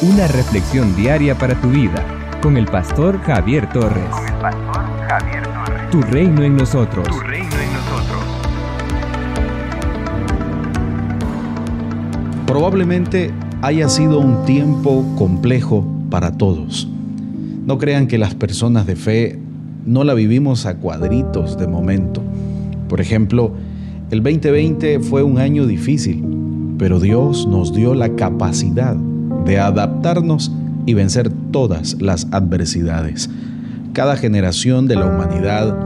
Una reflexión diaria para tu vida con el pastor Javier Torres. Con el pastor Javier Torres. Tu reino en nosotros. Tu reino en nosotros. Probablemente haya sido un tiempo complejo para todos. No crean que las personas de fe no la vivimos a cuadritos de momento. Por ejemplo, el 2020 fue un año difícil, pero Dios nos dio la capacidad de adaptarnos y vencer todas las adversidades. Cada generación de la humanidad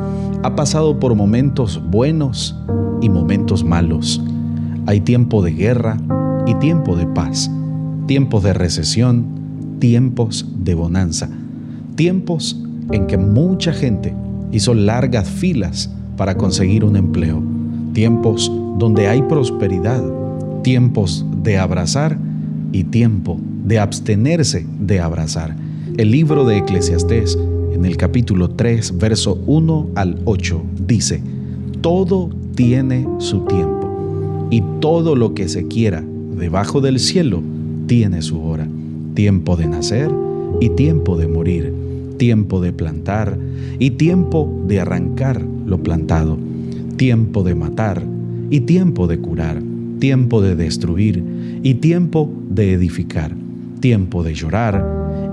ha pasado por momentos buenos y momentos malos. Hay tiempo de guerra y tiempo de paz, tiempos de recesión, tiempos de bonanza, tiempos en que mucha gente hizo largas filas para conseguir un empleo, tiempos donde hay prosperidad, tiempos de abrazar y tiempo de abstenerse de abrazar. El libro de Eclesiastés, en el capítulo 3, verso 1 al 8, dice, todo tiene su tiempo, y todo lo que se quiera debajo del cielo tiene su hora, tiempo de nacer y tiempo de morir, tiempo de plantar y tiempo de arrancar lo plantado, tiempo de matar y tiempo de curar, tiempo de destruir y tiempo de edificar, tiempo de llorar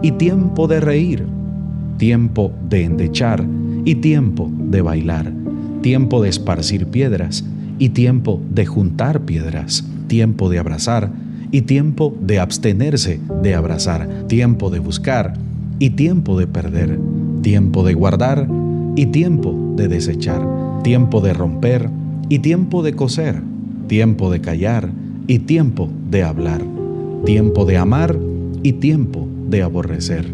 y tiempo de reír, tiempo de endechar y tiempo de bailar, tiempo de esparcir piedras y tiempo de juntar piedras, tiempo de abrazar y tiempo de abstenerse de abrazar, tiempo de buscar y tiempo de perder, tiempo de guardar y tiempo de desechar, tiempo de romper y tiempo de coser, tiempo de callar y tiempo de hablar, tiempo de amar y tiempo de aborrecer,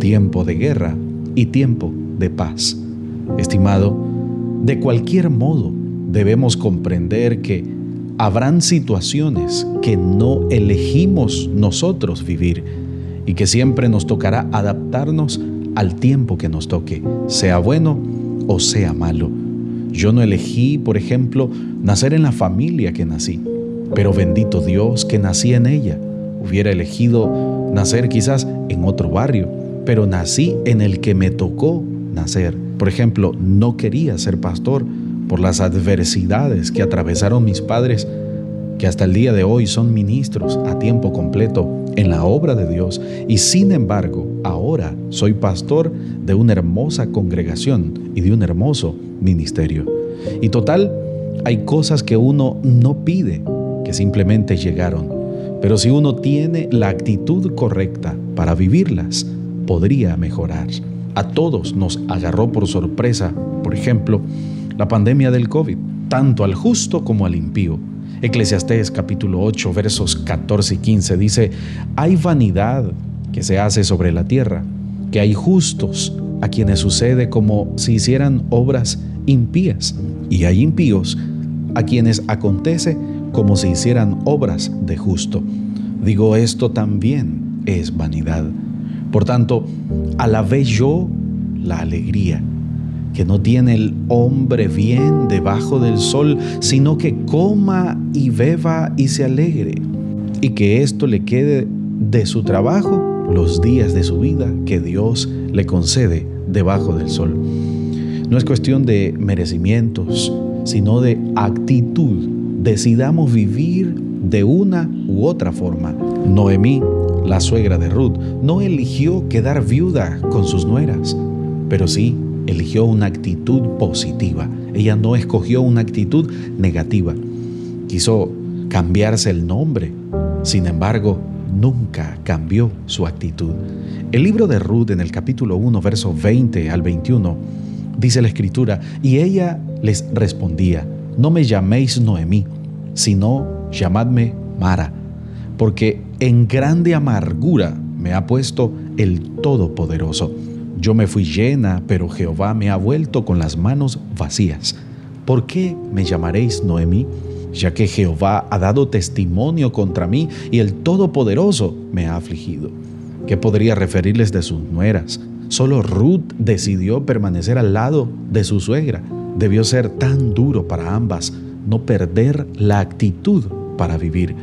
tiempo de guerra y tiempo de paz. Estimado, de cualquier modo debemos comprender que habrán situaciones que no elegimos nosotros vivir y que siempre nos tocará adaptarnos al tiempo que nos toque, sea bueno o sea malo. Yo no elegí, por ejemplo, nacer en la familia que nací, pero bendito Dios que nací en ella. Hubiera elegido nacer quizás en otro barrio, pero nací en el que me tocó nacer. Por ejemplo, no quería ser pastor por las adversidades que atravesaron mis padres, que hasta el día de hoy son ministros a tiempo completo en la obra de Dios, y sin embargo, ahora soy pastor de una hermosa congregación y de un hermoso ministerio. Y total, hay cosas que uno no pide, que simplemente llegaron. Pero si uno tiene la actitud correcta para vivirlas, podría mejorar. A todos nos agarró por sorpresa, por ejemplo, la pandemia del COVID, tanto al justo como al impío. Eclesiastés capítulo 8 versos 14 y 15 dice, hay vanidad que se hace sobre la tierra, que hay justos a quienes sucede como si hicieran obras impías, y hay impíos a quienes acontece como si hicieran obras de justo. Digo, esto también es vanidad. Por tanto, alabé yo la alegría que no tiene el hombre bien debajo del sol, sino que coma y beba y se alegre, y que esto le quede de su trabajo los días de su vida que Dios le concede debajo del sol. No es cuestión de merecimientos, sino de actitud. Decidamos vivir de una u otra forma. Noemí, la suegra de Ruth, no eligió quedar viuda con sus nueras, pero sí eligió una actitud positiva. Ella no escogió una actitud negativa. Quiso cambiarse el nombre. Sin embargo, nunca cambió su actitud. El libro de Ruth en el capítulo 1, versos 20 al 21, dice la escritura, y ella les respondía, no me llaméis Noemí, sino llamadme Mara, porque en grande amargura me ha puesto el Todopoderoso yo me fui llena, pero Jehová me ha vuelto con las manos vacías. ¿Por qué me llamaréis Noemí? Ya que Jehová ha dado testimonio contra mí y el Todopoderoso me ha afligido. ¿Qué podría referirles de sus nueras? Solo Ruth decidió permanecer al lado de su suegra. Debió ser tan duro para ambas no perder la actitud para vivir.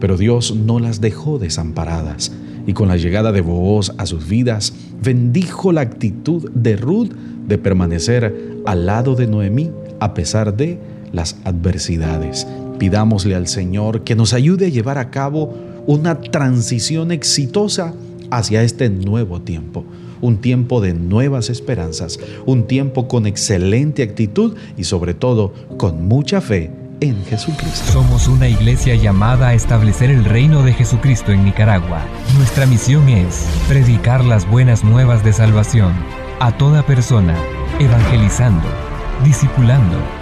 Pero Dios no las dejó desamparadas. y con la llegada de Booz a sus vidas, bendijo la actitud de Ruth de permanecer al lado de Noemí a pesar de las adversidades. Pidámosle al Señor que nos ayude a llevar a cabo una transición exitosa hacia este nuevo tiempo un tiempo de nuevas esperanzas, un tiempo con excelente actitud y sobre todo con mucha fe en Jesucristo. Somos una iglesia llamada a establecer el reino de Jesucristo en Nicaragua. Nuestra misión es predicar las buenas nuevas de salvación a toda persona, evangelizando, discipulando